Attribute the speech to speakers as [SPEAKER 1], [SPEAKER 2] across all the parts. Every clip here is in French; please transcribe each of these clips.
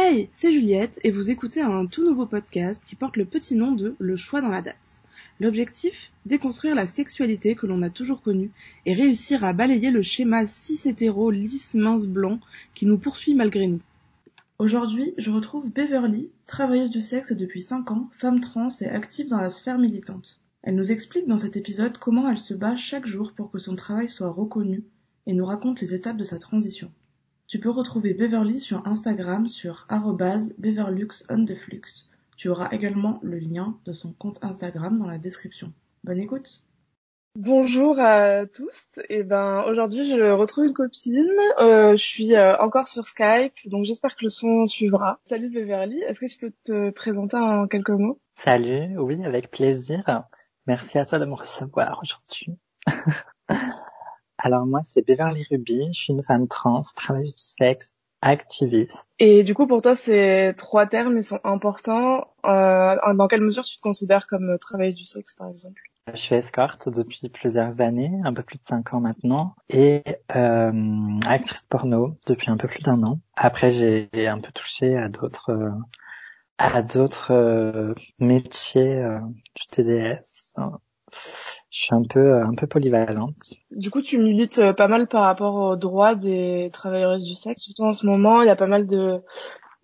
[SPEAKER 1] Hey, c'est Juliette et vous écoutez un tout nouveau podcast qui porte le petit nom de Le choix dans la date. L'objectif? Déconstruire la sexualité que l'on a toujours connue et réussir à balayer le schéma cis-hétéro lisse mince blanc qui nous poursuit malgré nous. Aujourd'hui, je retrouve Beverly, travailleuse du sexe depuis 5 ans, femme trans et active dans la sphère militante. Elle nous explique dans cet épisode comment elle se bat chaque jour pour que son travail soit reconnu et nous raconte les étapes de sa transition. Tu peux retrouver Beverly sur Instagram sur @beverlux_on_the_flux. Tu auras également le lien de son compte Instagram dans la description. Bonne écoute.
[SPEAKER 2] Bonjour à tous. Et ben aujourd'hui je retrouve une copine. Euh, je suis euh, encore sur Skype, donc j'espère que le son suivra. Salut Beverly. Est-ce que tu peux te présenter en quelques mots?
[SPEAKER 3] Salut. Oui, avec plaisir. Merci à toi de me recevoir aujourd'hui. Alors moi, c'est Beverly Ruby, je suis une femme trans, travailleuse du sexe, activiste.
[SPEAKER 2] Et du coup, pour toi, ces trois termes, ils sont importants. Euh, dans quelle mesure tu te considères comme travailleuse du sexe, par exemple?
[SPEAKER 3] Je suis escorte depuis plusieurs années, un peu plus de cinq ans maintenant, et euh, actrice porno depuis un peu plus d'un an. Après, j'ai un peu touché à d'autres euh, à d'autres euh, métiers euh, du TDS je suis un peu un peu polyvalente.
[SPEAKER 2] Du coup, tu milites euh, pas mal par rapport aux droits des travailleuses du sexe. Surtout en ce moment, il y a pas mal de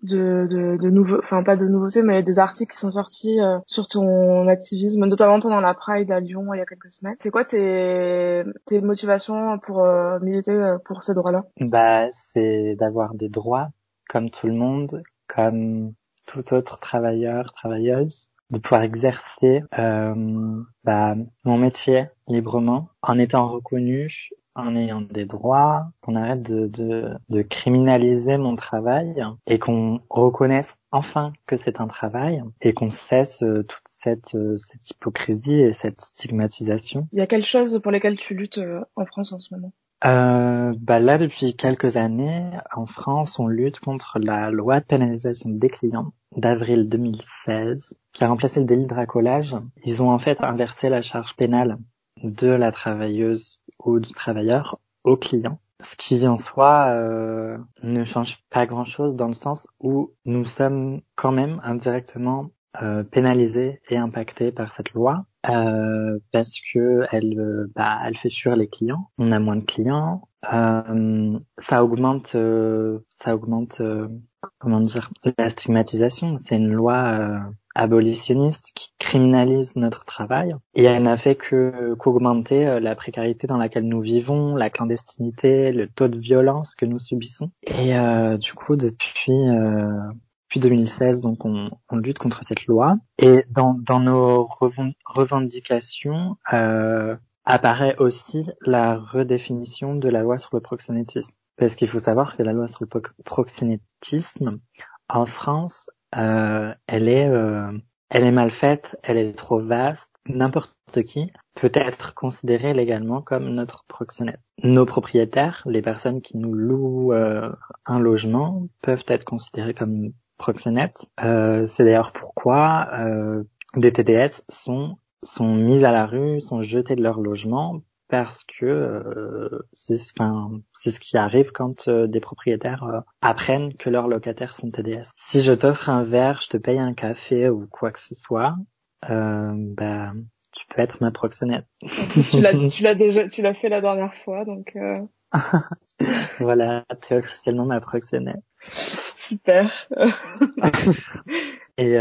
[SPEAKER 2] de, de, de nouveaux, enfin pas de nouveautés, mais des articles qui sont sortis euh, sur ton activisme, notamment pendant la Pride à Lyon il y a quelques semaines. C'est quoi tes, tes motivations pour euh, militer pour ces droits-là?
[SPEAKER 3] Bah, c'est d'avoir des droits comme tout le monde, comme tout autre travailleur, travailleuse de pouvoir exercer euh, bah, mon métier librement en étant reconnu, en ayant des droits, qu'on arrête de, de, de, criminaliser mon travail et qu'on reconnaisse enfin que c'est un travail et qu'on cesse euh, toute cette, euh, cette hypocrisie et cette stigmatisation.
[SPEAKER 2] Il y a quelque chose pour lesquelles tu luttes euh, en France en ce moment?
[SPEAKER 3] Euh, bah là, depuis quelques années, en France, on lutte contre la loi de pénalisation des clients d'avril 2016, qui a remplacé le délit de racolage. Ils ont en fait inversé la charge pénale de la travailleuse ou du travailleur au client. Ce qui en soi euh, ne change pas grand-chose dans le sens où nous sommes quand même indirectement euh, pénalisés et impactés par cette loi euh, parce que elle, euh, bah, elle fait fuir les clients. On a moins de clients. Euh, ça augmente, euh, ça augmente, euh, comment dire, la stigmatisation. C'est une loi abolitionniste qui criminalise notre travail et elle n'a fait que qu'augmenter la précarité dans laquelle nous vivons, la clandestinité, le taux de violence que nous subissons. Et du coup, depuis 2016, donc on, on, lutte contre cette loi. Et dans, dans nos revendications euh, apparaît aussi la redéfinition de la loi sur le proxénétisme. Parce qu'il faut savoir que la loi sur le proxénétisme en France, euh, elle est euh, elle est mal faite, elle est trop vaste. N'importe qui peut être considéré légalement comme notre proxénète. Nos propriétaires, les personnes qui nous louent euh, un logement, peuvent être considérés comme proxénètes. Euh, c'est d'ailleurs pourquoi euh, des TDS sont sont mis à la rue, sont jetés de leur logement parce que euh, c'est enfin, c'est ce qui arrive quand euh, des propriétaires euh, apprennent que leurs locataires sont TDS. Si je t'offre un verre, je te paye un café ou quoi que ce soit, bah tu peux être ma proxénète.
[SPEAKER 2] tu l'as tu l'as déjà tu l'as fait la dernière fois donc
[SPEAKER 3] voilà, t'es officiellement ma proxénète.
[SPEAKER 2] Super.
[SPEAKER 3] et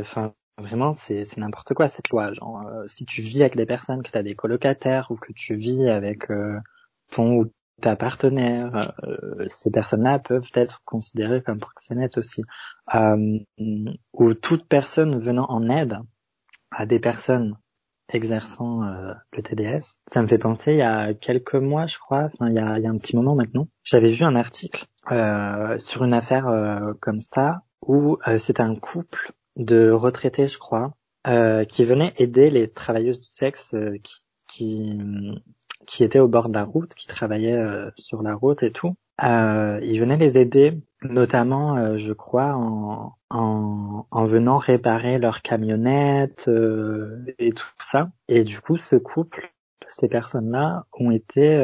[SPEAKER 3] enfin Vraiment, c'est n'importe quoi cette loi. Genre, euh, si tu vis avec des personnes, que tu as des colocataires ou que tu vis avec euh, ton ou ta partenaire, euh, ces personnes-là peuvent être considérées comme proxénètes aussi. ou toute personne venant en aide à des personnes exerçant le TDS. Ça me fait penser, il y a quelques mois, je crois, enfin il y a, il y a un petit moment maintenant, j'avais vu un article sur une affaire comme ça où c'était un couple de retraités, je crois, euh, qui venaient aider les travailleuses du sexe euh, qui, qui, qui étaient au bord de la route, qui travaillaient euh, sur la route et tout. Euh, ils venaient les aider, notamment, euh, je crois, en, en, en, venant réparer leur camionnette et tout ça. Et du coup, ce couple, ces personnes-là, ont été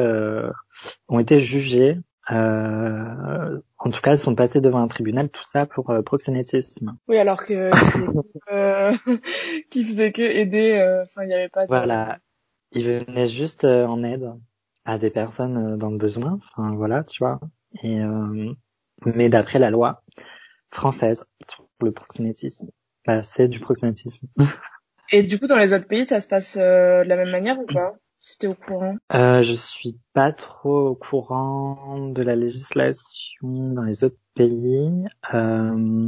[SPEAKER 3] ont été jugées Euh, en tout cas, ils sont passés devant un tribunal, tout ça pour euh, proxénétisme.
[SPEAKER 2] Oui, alors que euh, qui faisait que aider. Euh, enfin, il n'y avait pas. De...
[SPEAKER 3] Voilà, ils venaient juste en aide à des personnes dans le besoin. Enfin, voilà, tu vois. Et mais d'après la loi française sur le proxénétisme, bah, c'est du proxénétisme.
[SPEAKER 2] Et du coup, dans les autres pays, ça se passe de la même manière ou pas? Si t'es au courant
[SPEAKER 3] euh, Je suis pas trop au courant de la législation dans les autres pays. Euh,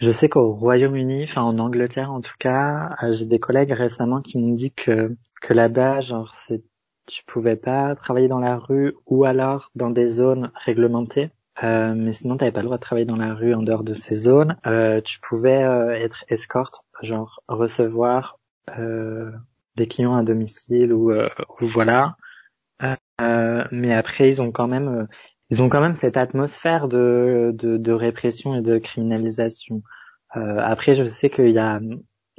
[SPEAKER 3] je sais qu'au Royaume-Uni, enfin en Angleterre en tout cas, euh, j'ai des collègues récemment qui m'ont dit que que là-bas, genre, c'est tu pouvais pas travailler dans la rue ou alors dans des zones réglementées. Euh, mais sinon, t'avais pas le droit de travailler dans la rue en dehors de ces zones. Tu pouvais être escorte, genre recevoir des clients à domicile ou, euh, voilà. Euh, mais après, ils ont quand même, euh, ils ont quand même cette atmosphère de, de, de répression et de criminalisation. après, je sais qu'il y a,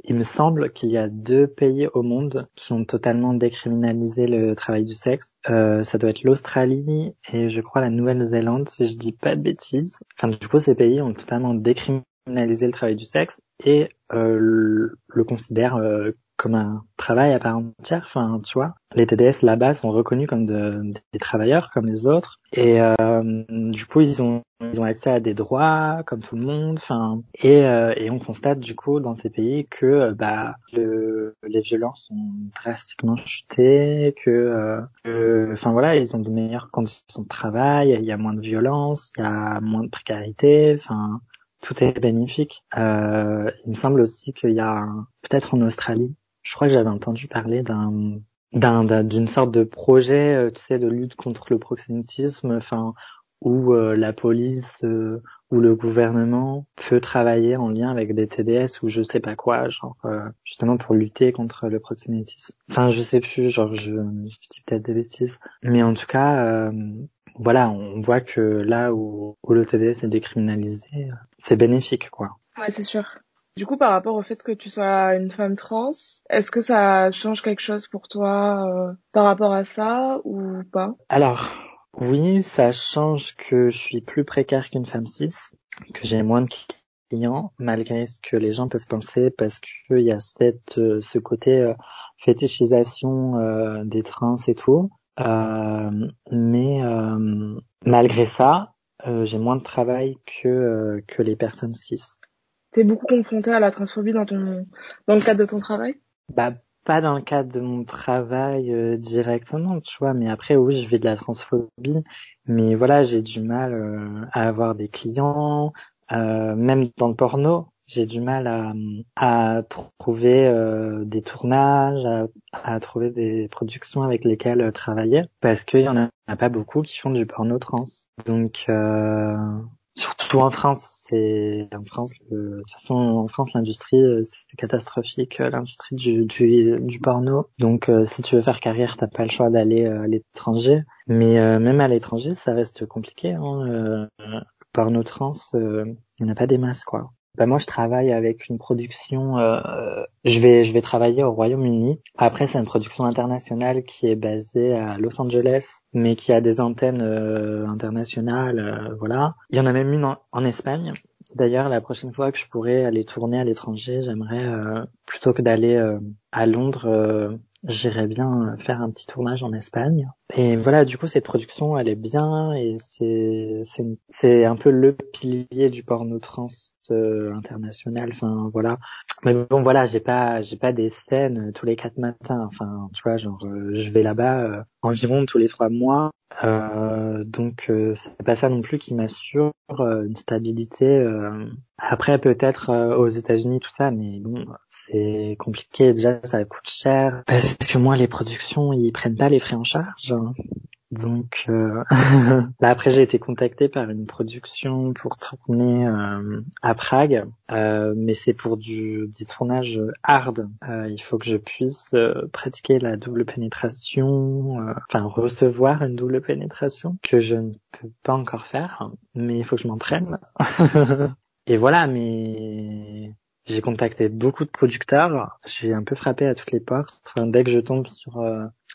[SPEAKER 3] il me semble qu'il y a deux pays au monde qui ont totalement décriminalisé le travail du sexe. Euh, ça doit être l'Australie et je crois la Nouvelle-Zélande, si je dis pas de bêtises. Enfin, du coup, ces pays ont totalement décriminalisé le travail du sexe et euh, le, le considèrent euh, comme un travail à part entière. Enfin, tu vois, les TDS là-bas sont reconnus comme des travailleurs comme les autres, et euh, du coup ils ont ils ont accès à des droits comme tout le monde. Enfin, et euh, et on constate du coup dans ces pays que bah le, les violences ont drastiquement chuté, que enfin voilà ils ont de meilleures conditions de travail, il y a moins de violence, il y a moins de précarité. Enfin tout est bénéfique. Euh, il me semble aussi qu'il y a peut-être en Australie je crois que j'avais entendu parler d'un d'un d'une sorte de projet, euh, tu sais, de lutte contre le proxénétisme, enfin, où euh, la police euh, ou le gouvernement peut travailler en lien avec des TDS ou je sais pas quoi, genre justement pour lutter contre le proxénétisme. Enfin, je sais plus, genre je, je dis peut-être des bêtises, mais en tout cas, voilà, on voit que là où, où le TDS est décriminalisé, c'est bénéfique, quoi.
[SPEAKER 2] Ouais, c'est sûr. Du coup, par rapport au fait que tu sois une femme trans, est-ce que ça change quelque chose pour toi euh, par rapport à ça ou pas?
[SPEAKER 3] Alors, oui, ça change que je suis plus précaire qu'une femme cis, que j'ai moins de clients, malgré ce que les gens peuvent penser, parce qu'il y a cette, euh, ce côté euh, fétichisation des trans et tout. mais malgré ça, j'ai moins de travail que, que les personnes cis
[SPEAKER 2] t'es beaucoup confronté à la transphobie dans ton dans le cadre de ton travail?
[SPEAKER 3] Bah pas dans le cadre de mon travail euh, directement, tu vois, mais après oui, je vis de la transphobie, mais voilà, j'ai du mal euh, à avoir des clients, euh, même dans le porno, j'ai du mal à, à trouver des tournages, à, à, trouver des productions avec lesquelles travailler, parce qu'il y en a pas beaucoup qui font du porno trans. Donc surtout en France, c'est en France de toute façon en France l'industrie euh, c'est catastrophique euh, l'industrie du, du, du porno. Donc euh, si tu veux faire carrière t'as pas le choix d'aller à l'étranger. Mais même à l'étranger ça reste compliqué hein, porno trans il n'y en a pas des masses quoi bah moi je travaille avec une production euh, je vais je vais travailler au Royaume-Uni. Après c'est une production internationale qui est basée à Los Angeles mais qui a des antennes euh, internationales euh, voilà. Il y en a même une en, Espagne. D'ailleurs, la prochaine fois que je pourrais aller tourner à l'étranger, j'aimerais plutôt que d'aller à Londres, j'irais bien faire un petit tournage en Espagne. Et voilà, du coup, cette production, elle est bien et c'est c'est un peu le pilier du porno trans euh, international. Enfin voilà. Mais bon voilà, j'ai pas j'ai pas des scènes tous les quatre matins. Enfin tu vois, genre euh, je vais là-bas euh, environ tous les trois mois. donc c'est pas ça non plus qui m'assure une stabilité. Après peut-être aux États-Unis tout ça, mais bon c'est compliqué. Déjà ça coûte cher parce que moi les productions ils prennent pas les frais en charge. Donc euh... là après j'ai été contacté par une production pour tourner euh, à Prague, euh, mais c'est pour du des tournages hard. Euh, il faut que je puisse euh, pratiquer la double pénétration, enfin recevoir une double pénétration que je ne peux pas encore faire, mais il faut que je m'entraîne. Et voilà, mais j'ai contacté beaucoup de producteurs. J'ai un peu frappé à toutes les portes. Enfin, dès que je tombe sur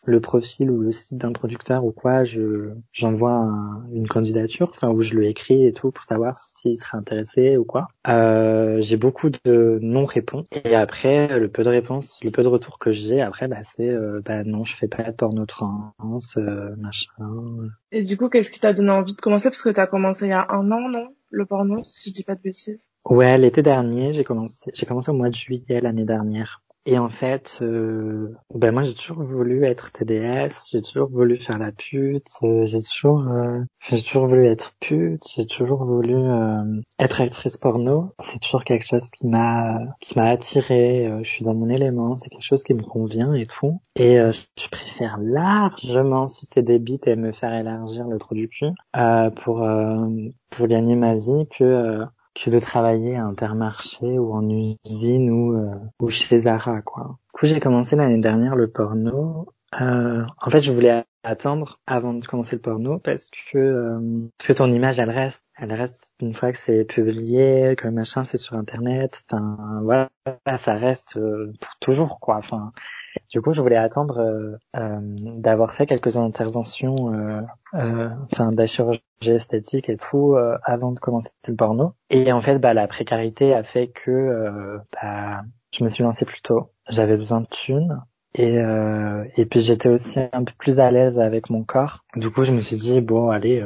[SPEAKER 3] le profil ou le site d'un producteur ou quoi, je j'envoie une candidature, enfin où je lui écris et tout pour savoir s'il serait intéressé ou quoi. Euh, j'ai beaucoup de non-réponses et après le peu de réponses, le peu de retours que j'ai après, bah c'est euh, bah non, je fais pas de porno trans, euh, machin.
[SPEAKER 2] Et du coup, qu'est-ce qui t'a donné envie de commencer? Parce que t'as commencé il y a un an, non? Le porno, si je dis pas de bêtises.
[SPEAKER 3] Ouais, l'été dernier, j'ai commencé. J'ai commencé au mois de juillet l'année dernière. Et en fait, euh, ben moi j'ai toujours voulu être TDS, j'ai toujours voulu faire la pute, euh, j'ai toujours, euh, j'ai toujours voulu être pute, j'ai toujours voulu euh, être actrice porno. C'est toujours quelque chose qui m'a, qui m'a attiré. je suis dans mon élément, c'est quelque chose qui me convient et tout. Et je préfère largement sucer des bites et me faire élargir le trou du cul pour pour gagner ma vie que que de travailler à Intermarché ou en usine ou, euh, ou chez Zara, quoi. Du coup, j'ai commencé l'année dernière le porno. Euh, en fait, je voulais attendre avant de commencer le porno parce que euh, parce que ton image, elle reste, elle reste une fois que c'est publié, que machin, c'est sur internet. Enfin, voilà, ça reste euh, pour toujours, quoi. Enfin, du coup, je voulais attendre euh, euh, d'avoir fait quelques interventions, enfin, de la chirurgie esthétique et tout, avant de commencer le porno. Et en fait, bah, la précarité a fait que bah, je me suis lancé plus tôt. J'avais besoin de thunes. Et, et puis j'étais aussi un peu plus à l'aise avec mon corps. Du coup, je me suis dit, bon, allez,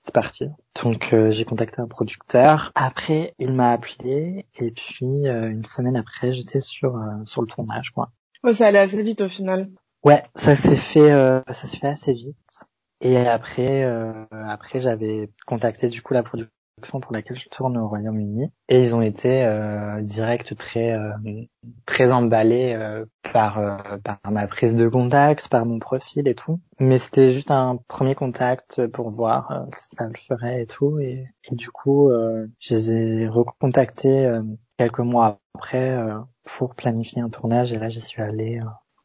[SPEAKER 3] c'est parti. Donc j'ai contacté un producteur. Après, il m'a appelé et puis une semaine après, j'étais sur sur le tournage, quoi.
[SPEAKER 2] Ouais, ça allait assez vite au final.
[SPEAKER 3] Ouais, ça s'est fait, euh, ça s'est fait assez vite. Et après, euh, après j'avais contacté du coup la pour laquelle je tourne au Royaume-Uni et ils ont été euh, direct très euh, très emballés euh, par par ma prise de contact, par mon profil et tout. Mais c'était juste un premier contact pour voir si ça le ferait et tout. Et, du coup, je les ai recontactés quelques mois après pour planifier un tournage et là j'y suis allée.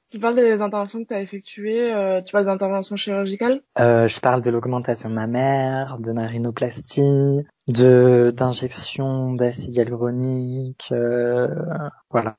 [SPEAKER 3] Euh.
[SPEAKER 2] Tu parles des interventions que tu as effectuées, euh, tu parles des interventions chirurgicales?
[SPEAKER 3] Euh, Je parle de l'augmentation mammaire, de rhinoplastie, de d'injection d'acide hyaluronique, euh, voilà.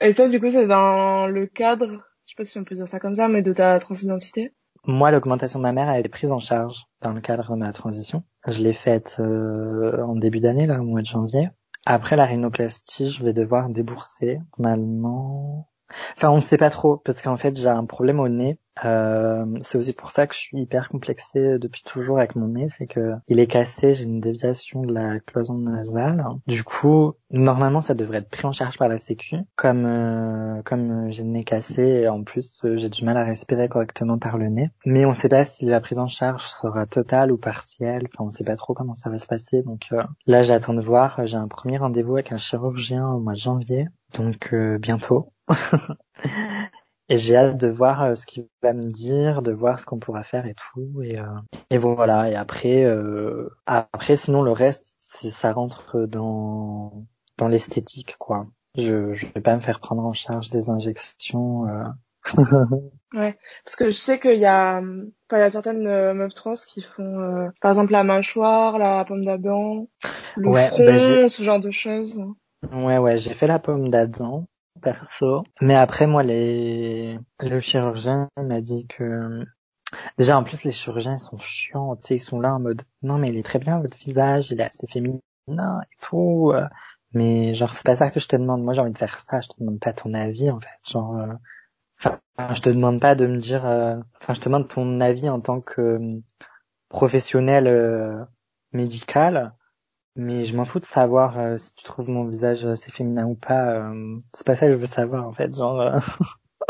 [SPEAKER 2] Et ça du coup c'est dans le cadre, je sais pas si on peut dire ça comme ça, mais de ta transidentité?
[SPEAKER 3] Moi l'augmentation mammaire elle est prise en charge dans le cadre de ma transition. Je l'ai faite en début d'année là, au mois de janvier. Après la rhinoplastie, je vais devoir débourser normalement. Enfin, on ne sait pas trop parce qu'en fait, j'ai un problème au nez euh, c'est aussi pour ça que je suis hyper complexée depuis toujours avec mon nez, c'est que il est cassé, j'ai une déviation de la cloison nasale. Du coup, normalement, ça devrait être pris en charge par la Sécu. Comme euh, comme j'ai le nez cassé, et en plus euh, j'ai du mal à respirer correctement par le nez. Mais on sait pas si la prise en charge sera totale ou partielle. Enfin, on sait pas trop comment ça va se passer. Donc là, j'attends de voir. J'ai un premier rendez-vous avec un chirurgien au mois de janvier, donc bientôt. et j'ai hâte de voir euh, ce qu'il va me dire, de voir ce qu'on pourra faire et tout et, euh, et voilà et après euh, après sinon le reste ça rentre dans dans l'esthétique quoi. Je je vais pas me faire prendre en charge des injections
[SPEAKER 2] ouais, parce que je sais qu'il y a, il y a certaines meufs trans qui font, par exemple, la mâchoire, la pomme d'Adam, le ouais, front, bah, ce genre de choses.
[SPEAKER 3] Ouais, ouais, j'ai fait la pomme d'Adam perso. Mais après, moi, les, le chirurgien m'a dit que, déjà, en plus, les chirurgiens, sont chiants, tu sais, ils sont là en mode, non, mais il est très bien, votre visage, il est assez féminin et tout. Euh. Mais genre, c'est pas ça que je te demande. Moi, j'ai envie de faire ça. Je te demande pas ton avis, en fait. Genre, euh, enfin, je te demande pas de me dire, euh, enfin, je te demande ton avis en tant que professionnel médical mais je m'en fous de savoir euh, si tu trouves mon visage assez féminin ou pas. Euh, c'est pas ça que je veux savoir en fait, genre. Euh.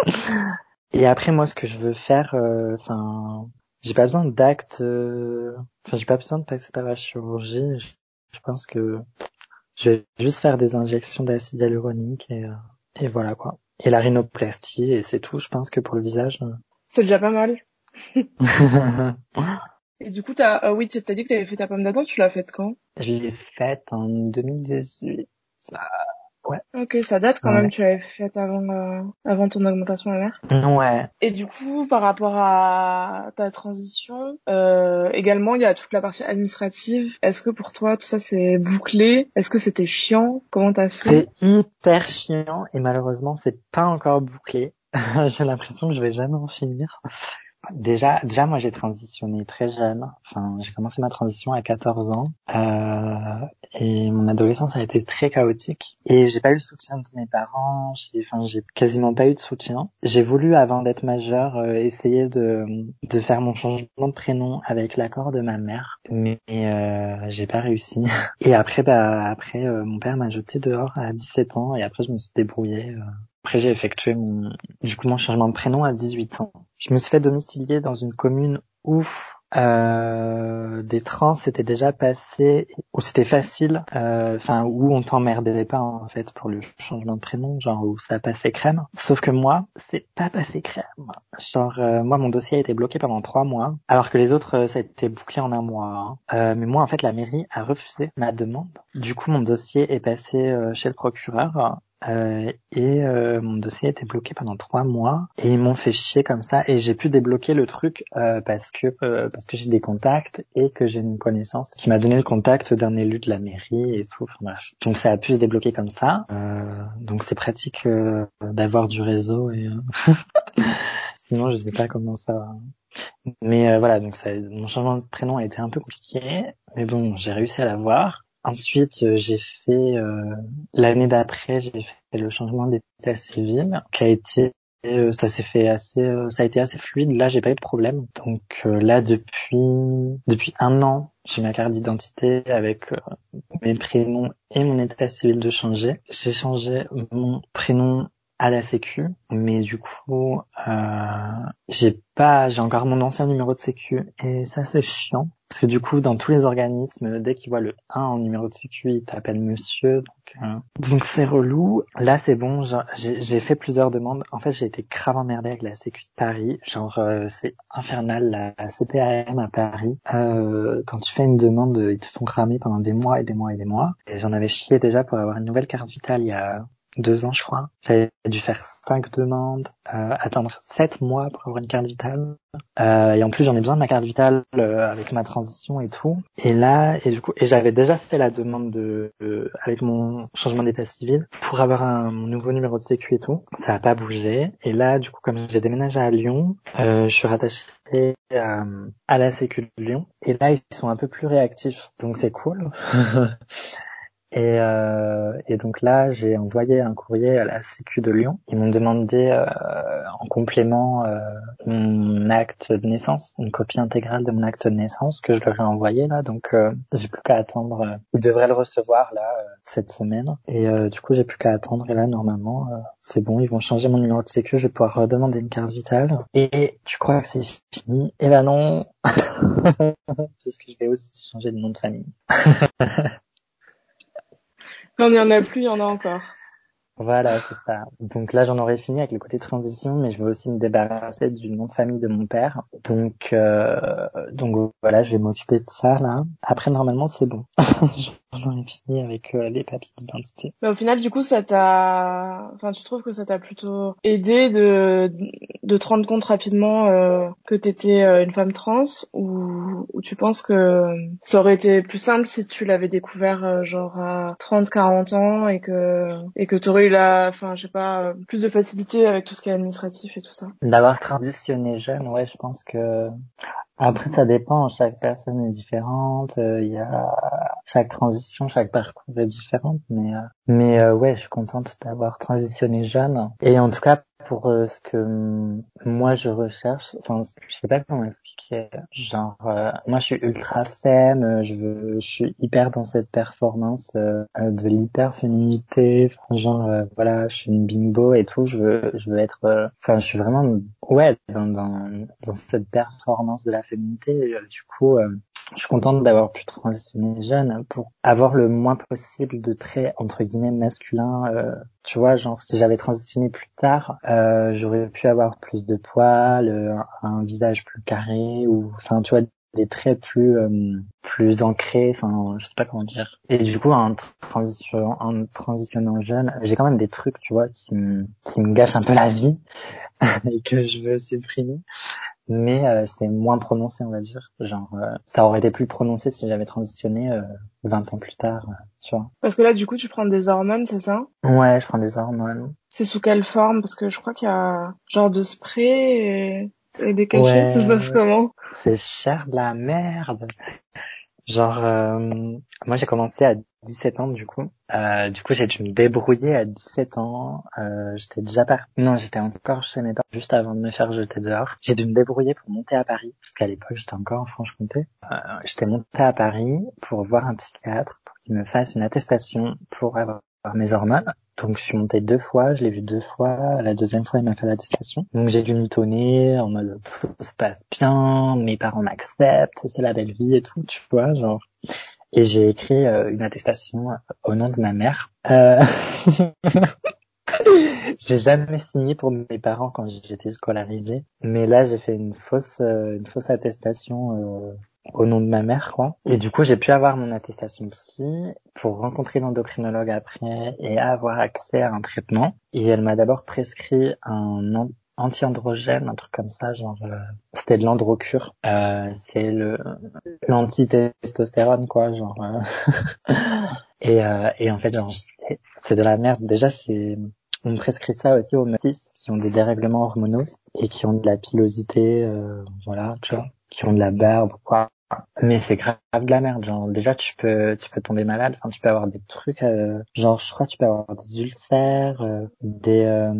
[SPEAKER 3] Et après moi, ce que je veux faire, enfin, j'ai pas besoin d'actes. Enfin, j'ai pas besoin de passer par la chirurgie. Je, pense que je vais juste faire des injections d'acide hyaluronique et, et voilà quoi. Et la rhinoplastie et c'est tout. Je pense que pour le visage.
[SPEAKER 2] C'est déjà pas mal. Et du coup, t'as, euh, oui, tu t'as dit que tu avais fait ta pomme d'Adam, tu l'as faite quand?
[SPEAKER 3] Je l'ai faite en 2018. ouais.
[SPEAKER 2] Ok, ça date quand même, tu l'avais faite avant, euh, avant ton augmentation mammaire.
[SPEAKER 3] Ouais.
[SPEAKER 2] Et du coup, par rapport à ta transition, euh, également, il y a toute la partie administrative. Est-ce que pour toi, tout ça, c'est bouclé? Est-ce que c'était chiant? Comment t'as fait?
[SPEAKER 3] C'est hyper chiant et malheureusement, c'est pas encore bouclé. j'ai l'impression que je vais jamais en finir. Déjà, déjà moi j'ai transitionné très jeune. Enfin, j'ai commencé ma transition à 14 ans euh, et mon adolescence a été très chaotique et j'ai pas eu le soutien de mes parents. J'ai, enfin, j'ai quasiment pas eu de soutien. J'ai voulu, avant d'être majeure, euh, essayer de de faire mon changement de prénom avec l'accord de ma mère, mais euh, j'ai pas réussi. Et après, bah après, euh, mon père m'a jeté dehors à 17 ans et après je me suis débrouillée. Euh, après, j'ai effectué mon, du coup, mon changement de prénom à 18 ans. Je me suis fait domicilier dans une commune où euh, des trans étaient déjà passés, où c'était facile, euh, enfin où on t'emmerdait pas en fait pour le changement de prénom, genre où ça passait crème. Sauf que moi, c'est pas passé crème. Genre euh, moi, mon dossier a été bloqué pendant trois mois, alors que les autres, ça a été bouclé en un mois. Hein. mais moi, en fait, la mairie a refusé ma demande. Du coup, mon dossier est passé chez le procureur euh, et euh, mon dossier été bloqué pendant trois mois et ils m'ont fait chier comme ça et j'ai pu débloquer le truc euh, parce que parce que j'ai des contacts et que j'ai une connaissance qui m'a donné le contact d'un élu de la mairie et tout. Enfin, Donc ça a pu se débloquer comme ça. donc c'est pratique d'avoir du réseau et sinon je sais pas comment ça. Mais voilà donc ça, mon changement de prénom a été un peu compliqué mais bon j'ai réussi à l'avoir. Ensuite, euh, j'ai fait euh, l'année d'après, j'ai fait le changement d'état civil, qui a été euh, ça s'est fait assez ça a été assez fluide. Là j'ai pas eu de problème. Donc là depuis depuis un an j'ai ma carte d'identité avec mes prénoms et mon état civil de changer. J'ai changé mon prénom à la sécu mais du coup j'ai pas j'ai encore mon ancien numéro de sécu et ça c'est chiant parce que du coup, dans tous les organismes, dès qu'ils voient le 1 en numéro de sécu, ils t'appellent monsieur. Donc, euh, donc c'est relou. Là, c'est bon. J'ai fait plusieurs demandes. En fait, j'ai été grave emmerdée avec la sécu de Paris. Genre, euh, c'est infernal la CPAM à Paris. Euh, quand tu fais une demande, ils te font cramer pendant des mois et des mois et des mois. Et j'en avais chié déjà pour avoir une nouvelle carte vitale il y a deux ans, je crois. J'avais dû faire cinq demandes, euh, attendre sept mois pour avoir une carte vitale. Euh, et en plus, j'en ai besoin de ma carte vitale euh, avec ma transition et tout. Et là, et du coup, et j'avais déjà fait la demande de, avec mon changement d'état civil pour avoir un mon nouveau numéro de sécu et tout. Ça n'a pas bougé. Et là, du coup, comme j'ai déménagé à Lyon, euh, je suis rattaché à, à la sécu de Lyon. Et là, ils sont un peu plus réactifs, donc c'est cool. Et, euh, et, donc là, j'ai envoyé un courrier à la Sécu de Lyon. Ils m'ont demandé euh, en complément euh, mon acte de naissance, une copie intégrale de mon acte de naissance que je leur ai envoyé là. Donc euh, j'ai plus qu'à attendre. Euh, ils devraient le recevoir là euh, cette semaine. Et du coup, j'ai plus qu'à attendre. Et là, normalement, c'est bon. Ils vont changer mon numéro de sécu. Je vais pouvoir redemander une carte vitale. Et tu crois que c'est fini? Eh ben non, parce que je vais aussi changer de nom de famille.
[SPEAKER 2] Il n'y en a plus, il y en a encore.
[SPEAKER 3] Voilà, c'est ça. Donc là, j'en aurais fini avec le côté transition, mais je veux aussi me débarrasser du nom de famille de mon père. Donc, euh, donc voilà, je vais m'occuper de ça là. Après, normalement, c'est bon. j'en ai fini avec euh, les papiers d'identité.
[SPEAKER 2] Mais au final, du coup, ça t'a, enfin, tu trouves que ça t'a plutôt aidé de de te rendre compte rapidement euh, que t'étais euh, une femme trans, ou ou tu penses que ça aurait été plus simple si tu l'avais découvert euh, genre à 30, 40 ans et que et que t'aurais eu la, enfin, je sais pas, plus de facilité avec tout ce qui est administratif et tout ça?
[SPEAKER 3] D'avoir transitionné jeune, ouais, je pense que après, ça dépend. Chaque personne est différente. Il y a chaque transition, chaque parcours est différent. Mais mais ouais, je suis contente d'avoir transitionné jeune. Et en tout cas, pour euh, ce que moi je recherche, enfin je sais pas comment expliquer, genre euh, moi je suis ultra femme, euh, je veux, je suis hyper dans cette performance de l'hyper féminité, genre voilà, je suis une bimbo et tout, je veux, je veux être, enfin je suis vraiment ouais dans, dans dans cette performance de la féminité, du coup je suis contente d'avoir pu transitionner jeune pour avoir le moins possible de traits entre guillemets masculins. Euh, tu vois, genre si j'avais transitionné plus tard, euh, j'aurais pu avoir plus de poils, euh, un, visage plus carré ou, enfin, tu vois, des traits plus plus ancrés. Enfin, je sais pas comment dire. Et du coup, en en transitionnant jeune, j'ai quand même des trucs, tu vois, qui me qui me gâchent un peu la vie et que je veux supprimer. Mais euh, c'est moins prononcé, on va dire. Genre, euh, ça aurait été plus prononcé si j'avais transitionné 20 ans plus tard, tu vois.
[SPEAKER 2] Parce que là, du coup, tu prends des hormones, c'est ça?
[SPEAKER 3] Ouais, je prends des hormones.
[SPEAKER 2] C'est sous quelle forme? Parce que je crois qu'il y a genre de spray et, des cachets, ça se passe comment?
[SPEAKER 3] C'est cher de la merde. Genre, euh, moi j'ai commencé à 17 ans du coup. Euh, du coup j'ai dû me débrouiller à 17 ans. Euh, j'étais déjà par... Non, j'étais encore chez mes parents juste avant de me faire jeter dehors. J'ai dû me débrouiller pour monter à Paris, parce qu'à l'époque j'étais encore en Franche-Comté. Euh, j'étais monté à Paris pour voir un psychiatre, pour qu'il me fasse une attestation pour avoir mes hormones. Donc je suis montée deux fois, je l'ai vu deux fois. La deuxième fois, il m'a fait l'attestation. Donc j'ai dû m'étonner en mode tout se passe bien, mes parents m'acceptent, c'est la belle vie et tout, tu vois, genre. Et j'ai écrit euh, une attestation au nom de ma mère. Euh... j'ai jamais signé pour mes parents quand j'étais scolarisée, mais là j'ai fait une fausse euh, une fausse attestation euh, au nom de ma mère, quoi. Et du coup, j'ai pu avoir mon attestation psy pour rencontrer l'endocrinologue après et avoir accès à un traitement. Et elle m'a d'abord prescrit un anti-androgène, un truc comme ça, genre euh, c'était de l'androcure. Euh, c'est le l'anti-testostérone, quoi, genre. Euh. et, euh, et en fait, genre c'est de la merde. Déjà, c'est on prescrit ça aussi aux métis qui ont des dérèglements hormonaux et qui ont de la pilosité, voilà, tu vois qui ont de la barbe quoi. Mais c'est grave de la merde, genre déjà tu peux tu peux tomber malade, enfin tu peux avoir des trucs euh, genre je crois que tu peux avoir des ulcères, euh, des euh,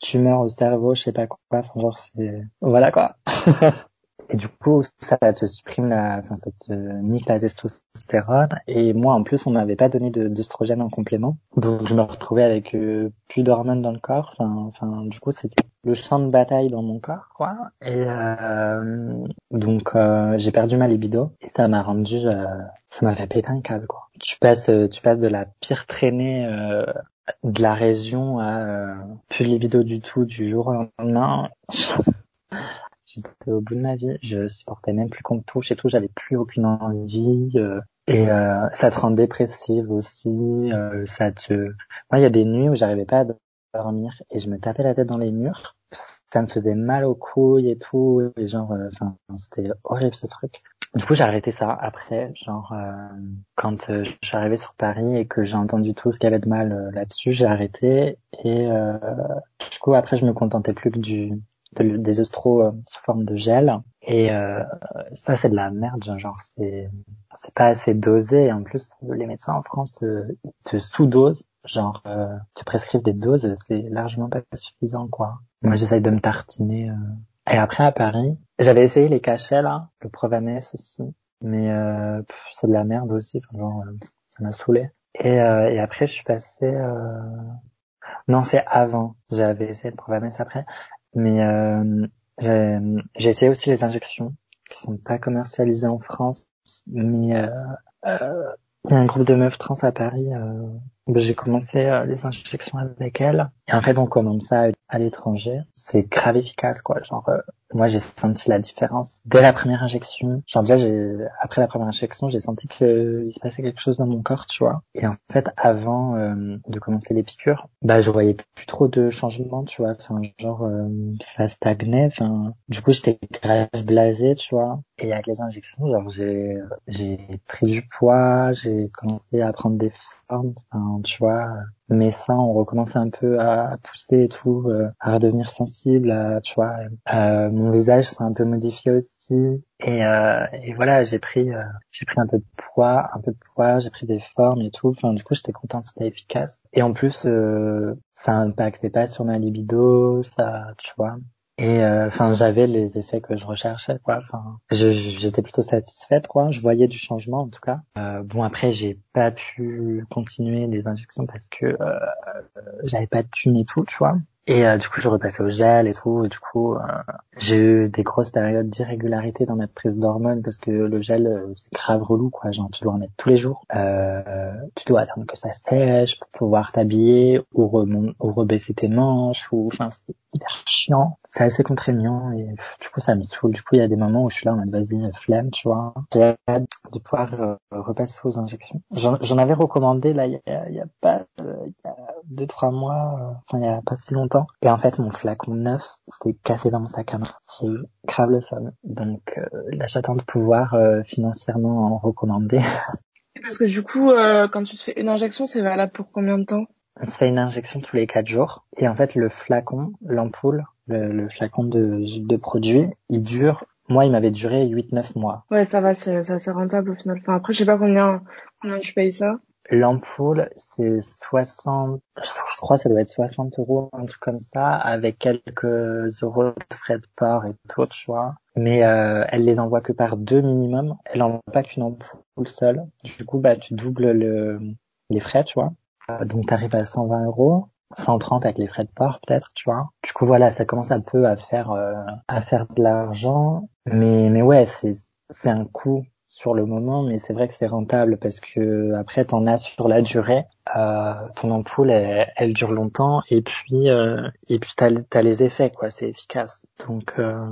[SPEAKER 3] tumeurs au cerveau, je sais pas quoi, enfin genre c'est voilà quoi. Et du coup, ça te supprime la, enfin, ça te nique la testostérone. Et moi, en plus, on m'avait pas donné d'œstrogène en complément. Donc, je me retrouvais avec euh, plus d'hormones dans le corps. Enfin, du coup, c'était le champ de bataille dans mon corps, quoi. Et euh, donc, euh, j'ai perdu ma libido. Et ça m'a rendu, ça m'a fait péter un câble, quoi. Tu passes, tu passes de la pire traînée de la région à plus libido du tout du jour au lendemain j'étais au bout de ma vie. Je supportais même plus qu'on me touche et tout. J'avais plus aucune envie. Euh, et euh, ça te rend dépressive aussi. Euh, ça te. Moi, il y a des nuits où j'arrivais pas à dormir et je me tapais la tête dans les murs. Ça me faisait mal aux couilles et tout. Et genre, enfin, c'était horrible ce truc. Du coup, j'ai arrêté ça après, genre quand euh, je suis sur Paris et que j'ai entendu tout ce qu'il y avait de mal là-dessus, j'ai arrêté et du coup après je me contentais plus que du des ostros euh, sous forme de gel. Et euh, ça, c'est de la merde. Genre, c'est c'est pas assez dosé. En plus, les médecins en France euh, te sous-dosent. Genre, euh, te prescrivent des doses. C'est largement pas suffisant, quoi. Moi, j'essaye de me tartiner. Et après, à Paris, j'avais essayé les cachets, là. Le Provanes aussi. Mais c'est de la merde aussi. genre, ça m'a saoulé. Et, et après, je suis passé... Non, c'est avant. J'avais essayé le Provanes après. Mais euh, j'ai essayé aussi les injections qui sont pas commercialisées en France, mais euh, euh, un groupe de meufs trans à Paris. Euh, j'ai commencé euh, les injections avec elles. Et en fait, on commence ça à l'étranger. C'est grave efficace, quoi. Genre, moi, j'ai senti la différence dès la première injection. Genre, déjà, après la première injection, j'ai senti qu'il se passait quelque chose dans mon corps, tu vois. Et en fait, avant euh, de commencer les piqûres, bah, je voyais plus trop de changements, tu vois. Enfin, genre, ça stagnait. Enfin, du coup, j'étais grave blasé, tu vois. Et avec les injections, genre, j'ai, j'ai pris du poids, j'ai commencé à prendre des Enfin, tu vois, mes seins ont recommencé un peu à pousser et tout, euh, à redevenir sensible, tu vois. Euh, mon visage s'est un peu modifié aussi. Et, euh, et voilà, j'ai pris, euh, j'ai pris un peu de poids, un peu de poids, j'ai pris des formes et tout. Enfin, du coup, j'étais contente, c'était efficace. Et en plus, euh, ça impactait pas sur ma libido, ça, tu vois. Et euh, enfin, j'avais les effets que je recherchais, quoi. Enfin, j'étais plutôt satisfaite, quoi. Je voyais du changement, en tout cas. Euh, bon, après, j'ai pas pu continuer les injections parce que euh, j'avais pas de thune et tout, tu vois. Et euh, du coup, je repassais au gel et tout. Et du coup, euh, j'ai eu des grosses périodes d'irrégularité dans ma prise d'hormones parce que le gel, euh, c'est grave relou, quoi. Genre, tu dois en mettre tous les jours. tu dois attendre que ça sèche pour pouvoir t'habiller ou, ou rebaisser tes manches. Ou, enfin, hyper chiant. C'est assez contraignant et du coup, ça me saoule. Du coup, il y a des moments où je suis là en mode vas-y, flemme, tu vois. J'ai hâte de pouvoir repasser aux injections. J'en avais recommandé là, il y a, y a pas, il y a deux trois mois, euh, enfin il y a pas si longtemps. Et en fait mon flacon neuf s'est cassé dans mon sac à main. J'ai eu grave le somme. Donc euh, là j'attends de pouvoir euh, financièrement en recommander.
[SPEAKER 2] Parce que du coup, euh, quand tu te fais une injection, c'est valable pour combien de temps?
[SPEAKER 3] On se fait une injection tous les quatre jours. Et en fait le flacon, l'ampoule, le, le flacon de, de produit, il dure moi, il m'avait duré 8-9 mois.
[SPEAKER 2] Ouais, ça va, c'est assez rentable au final. Enfin, après, je sais pas combien, combien tu payes ça.
[SPEAKER 3] L'ampoule, c'est 60, je crois que ça doit être 60 euros, un truc comme ça, avec quelques euros de frais de port et tout, tu vois. Mais euh, elle les envoie que par deux minimum. Elle envoie pas qu'une ampoule seule. Du coup, bah, tu doubles le, les frais, tu vois. Euh, donc, t'arrives à 120 euros. 130 avec les frais de port peut-être tu vois. Du coup voilà ça commence un peu à faire euh, à faire de l'argent. Mais mais ouais c'est c'est un coût sur le moment mais c'est vrai que c'est rentable parce que après t'en as sur la durée. Euh, ton ampoule elle, elle, dure longtemps et puis euh, et puis t'as as les effets quoi c'est efficace. Donc euh,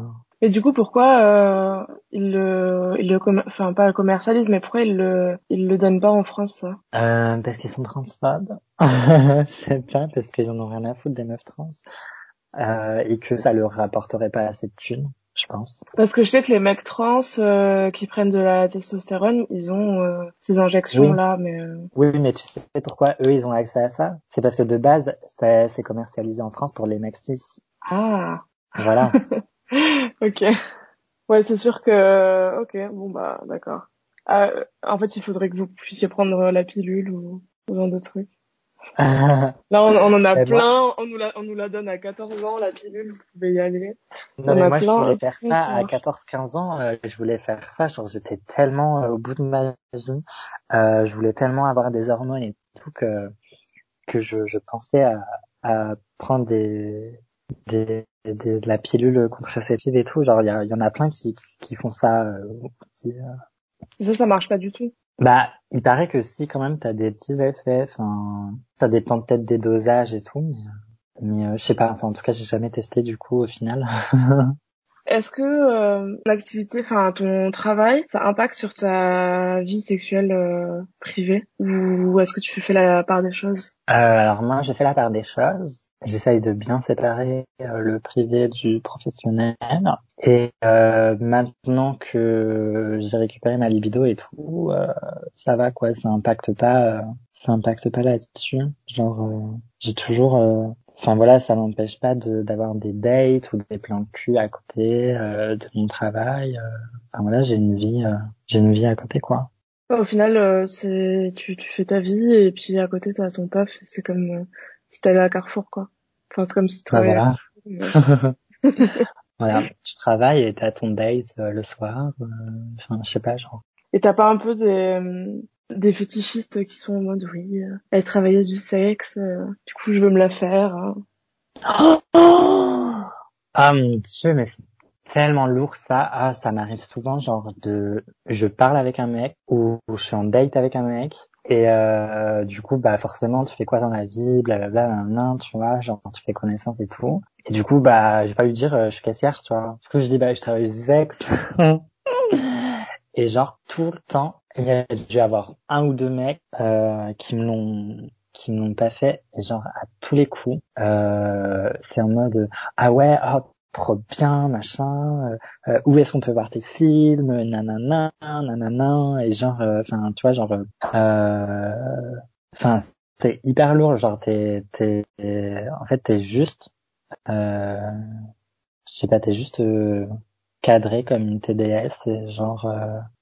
[SPEAKER 2] et du coup, pourquoi euh, il le, il le, enfin pas le commercialise, mais pourquoi il le, il le donne pas en France ça?
[SPEAKER 3] Euh, Parce qu'ils sont transphobes. Je sais pas, parce qu'ils en ont rien à foutre des meufs trans euh, et que ça leur rapporterait pas assez de thunes, je pense.
[SPEAKER 2] Parce que je sais que les mecs trans euh, qui prennent de la testostérone, ils ont euh, ces injections là, mais euh,
[SPEAKER 3] oui, mais tu sais pourquoi eux ils ont accès à ça? C'est parce que de base, c'est commercialisé en France pour les mecs cis.
[SPEAKER 2] Ah.
[SPEAKER 3] Voilà.
[SPEAKER 2] ok. Ouais, c'est sûr que. Ok, bon bah d'accord. Euh, en fait, il faudrait que vous puissiez prendre la pilule ou ce genre de trucs. Là, on, on en a plein.
[SPEAKER 3] moi-
[SPEAKER 2] On nous la, on nous la donne à 14 ans la pilule. Vous pouvez y aller.
[SPEAKER 3] Non
[SPEAKER 2] On
[SPEAKER 3] mais moi je
[SPEAKER 2] plein,
[SPEAKER 3] voulais faire ça à
[SPEAKER 2] marchent.
[SPEAKER 3] 14-15 ans, euh, je voulais faire ça, genre j'étais tellement euh, au bout de ma vie, je voulais tellement avoir des hormones et tout que que je, je pensais à, à prendre des, des, des- de la pilule contraceptive et tout, genre il y, y en a plein qui, qui, qui font ça. euh, qui, euh,
[SPEAKER 2] ça, ça marche pas du tout.
[SPEAKER 3] Bah il paraît que si quand même t'as des petits effets, enfin ça dépend peut-être des dosages et tout, mais, mais euh, je sais pas, enfin en tout cas j'ai jamais testé du coup au final.
[SPEAKER 2] Est-ce que euh, l'activité, enfin ton travail, ça impacte sur ta vie sexuelle euh, privée? Ou est-ce que tu fais la part des choses?
[SPEAKER 3] Euh, alors moi, j'ai fait la part des choses. J'essaye de bien séparer euh, le privé du professionnel. Et euh, maintenant que j'ai récupéré ma libido et tout, euh, ça va quoi. Ça impacte pas, euh, ça impacte pas là-dessus. Genre, euh, j'ai toujours, euh, enfin voilà, ça m'empêche pas de d'avoir des dates ou des plans cul à côté de mon travail. Enfin voilà, j'ai une vie, j'ai une vie à côté quoi.
[SPEAKER 2] Au final, c'est tu, tu fais ta vie et puis à côté t'as ton taf. C'est comme si t'allais à Carrefour quoi. Enfin c'est comme si tu travaillais.
[SPEAKER 3] voilà. Voilà, tu travailles et t'as ton date euh, le soir. euh, Enfin, je sais pas, genre.
[SPEAKER 2] Et t'as pas un peu des euh, des fétichistes qui sont en mode oui, elle est travailleuse du sexe, du coup je veux me la faire. hein.
[SPEAKER 3] Ah mon dieu, mais c'est tellement lourd ça. Ah, ça m'arrive souvent, genre de, je parle avec un mec ou je suis en date avec un mec et euh, du coup, bah forcément, tu fais quoi dans la vie, blablabla, tu vois, genre tu fais connaissance et tout. Et du coup, bah, je vais pas lui dire, euh, je suis caissière, tu vois. Du coup, je dis, bah, je travaille du sexe. Et genre tout le temps, il y a dû avoir un ou deux mecs euh, qui me l'ont qui me l'ont pas fait. Et genre à tous les coups, euh, c'est en mode ah ouais, oh, trop bien, machin. euh, euh, où est-ce qu'on peut voir tes films, nanana, nanana. Et genre, euh, enfin tu vois, genre, euh, enfin c'est hyper lourd. Genre t'es t'es en fait t'es juste, euh, je sais pas, t'es juste cadré comme une TDS et genre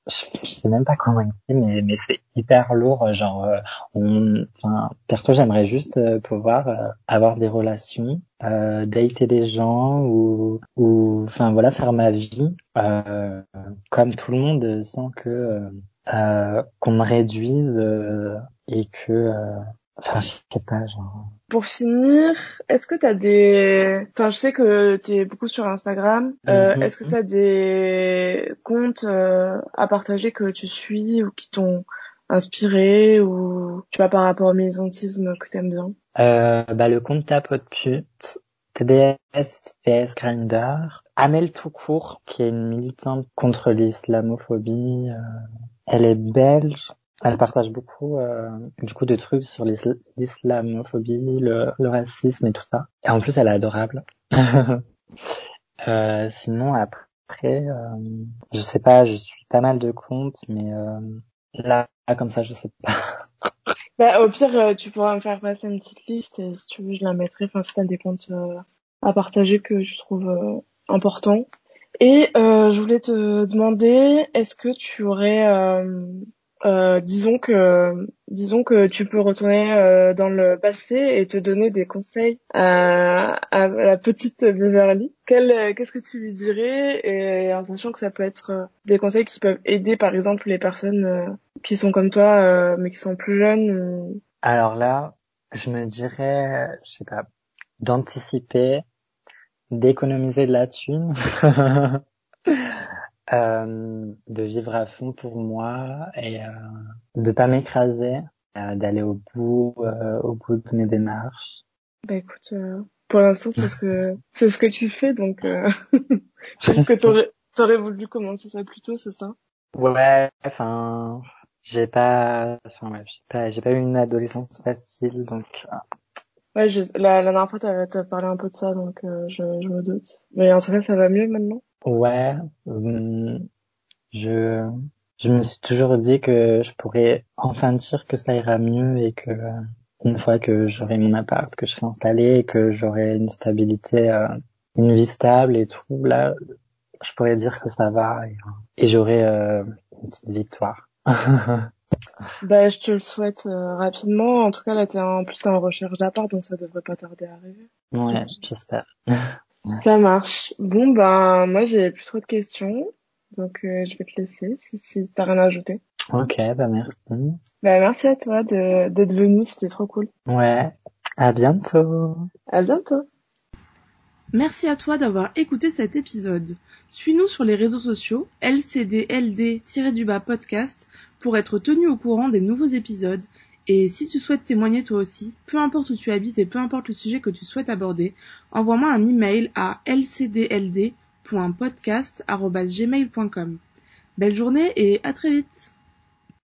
[SPEAKER 3] je, je sais même pas comment expliquer mais mais c'est hyper lourd genre euh, on enfin perso j'aimerais juste euh, pouvoir euh, avoir des relations euh, dater des gens ou ou enfin voilà faire ma vie euh, comme tout le monde sans que euh, euh, qu'on me réduise euh, et que euh, enfin je sais pas genre
[SPEAKER 2] Pour finir, est-ce que t'as des, enfin je sais que t'es beaucoup sur Instagram. Euh,
[SPEAKER 3] Mhm.
[SPEAKER 2] Est-ce que t'as des comptes euh, à partager que tu suis ou qui t'ont inspiré ou tu vois par rapport au militantisme que t'aimes bien?
[SPEAKER 3] Euh, bah, le compte tapote pute, TDS, PS Grinder, Amel tout court, qui est une militante contre l'islamophobie. euh, elle est belge. Elle partage beaucoup euh, du coup de trucs sur l'islamophobie, le, le, racisme et tout ça. Et en plus, elle est adorable. euh, sinon, après, euh, je sais pas, je suis pas mal de comptes, mais euh, là, comme ça, je sais pas.
[SPEAKER 2] bah, au pire, euh, tu pourras me faire passer une petite liste et si tu veux, je la mettrai. Enfin, si t'as des comptes euh, à partager que je trouve importants. Et je voulais te demander, est-ce que tu aurais euh, disons que disons que tu peux retourner euh, dans le passé et te donner des conseils à, à la petite Beverly. Quel qu'est-ce que tu lui dirais? Et en sachant que ça peut être euh, des conseils qui peuvent aider par exemple les personnes qui sont comme toi mais qui sont plus jeunes.
[SPEAKER 3] Alors là, je me dirais, je sais pas, d'anticiper, d'économiser de la thune. Euh, de vivre à fond pour moi et euh, de pas m'écraser, euh, d'aller au bout, euh, au bout de mes démarches.
[SPEAKER 2] Bah écoute, euh, pour l'instant c'est ce que c'est ce que tu fais donc c'est ce que t'aurais t'aurais voulu commencer ça plus tôt, c'est ça?
[SPEAKER 3] Ouais, enfin j'ai pas, enfin ouais, j'ai pas, j'ai pas eu une adolescence facile donc.
[SPEAKER 2] Ouais, je, la, la dernière fois t'as parlé un peu de ça donc je, je me doute. Mais en tout cas ça va mieux maintenant?
[SPEAKER 3] Ouais, hum, je, je me suis toujours dit que je pourrais enfin dire que ça ira mieux et que une fois que j'aurai mon appart, que je serai installé et que j'aurai une stabilité, euh, une vie stable et tout, là, je pourrais dire que ça va et, et j'aurai euh, une petite victoire.
[SPEAKER 2] bah, je te le souhaite euh, rapidement. En tout cas, là, t'es en plus t'es en recherche d'appart, donc ça devrait pas tarder à arriver.
[SPEAKER 3] Ouais, j'espère.
[SPEAKER 2] Ça marche. Bon, ben, moi, j'ai plus trop de questions. Donc, euh, je vais te laisser si, si t'as rien à ajouter.
[SPEAKER 3] Ok, bah merci.
[SPEAKER 2] Bah, merci à toi de, d'être venu. C'était trop cool.
[SPEAKER 3] Ouais. À bientôt.
[SPEAKER 2] À bientôt.
[SPEAKER 1] Merci à toi d'avoir écouté cet épisode. Suis-nous sur les réseaux sociaux LCDLD-du-bas podcast pour être tenu au courant des nouveaux épisodes et si tu souhaites témoigner toi aussi, peu importe où tu habites et peu importe le sujet que tu souhaites aborder, envoie-moi un email à lcdld.podcast.gmail.com. Belle journée et à très vite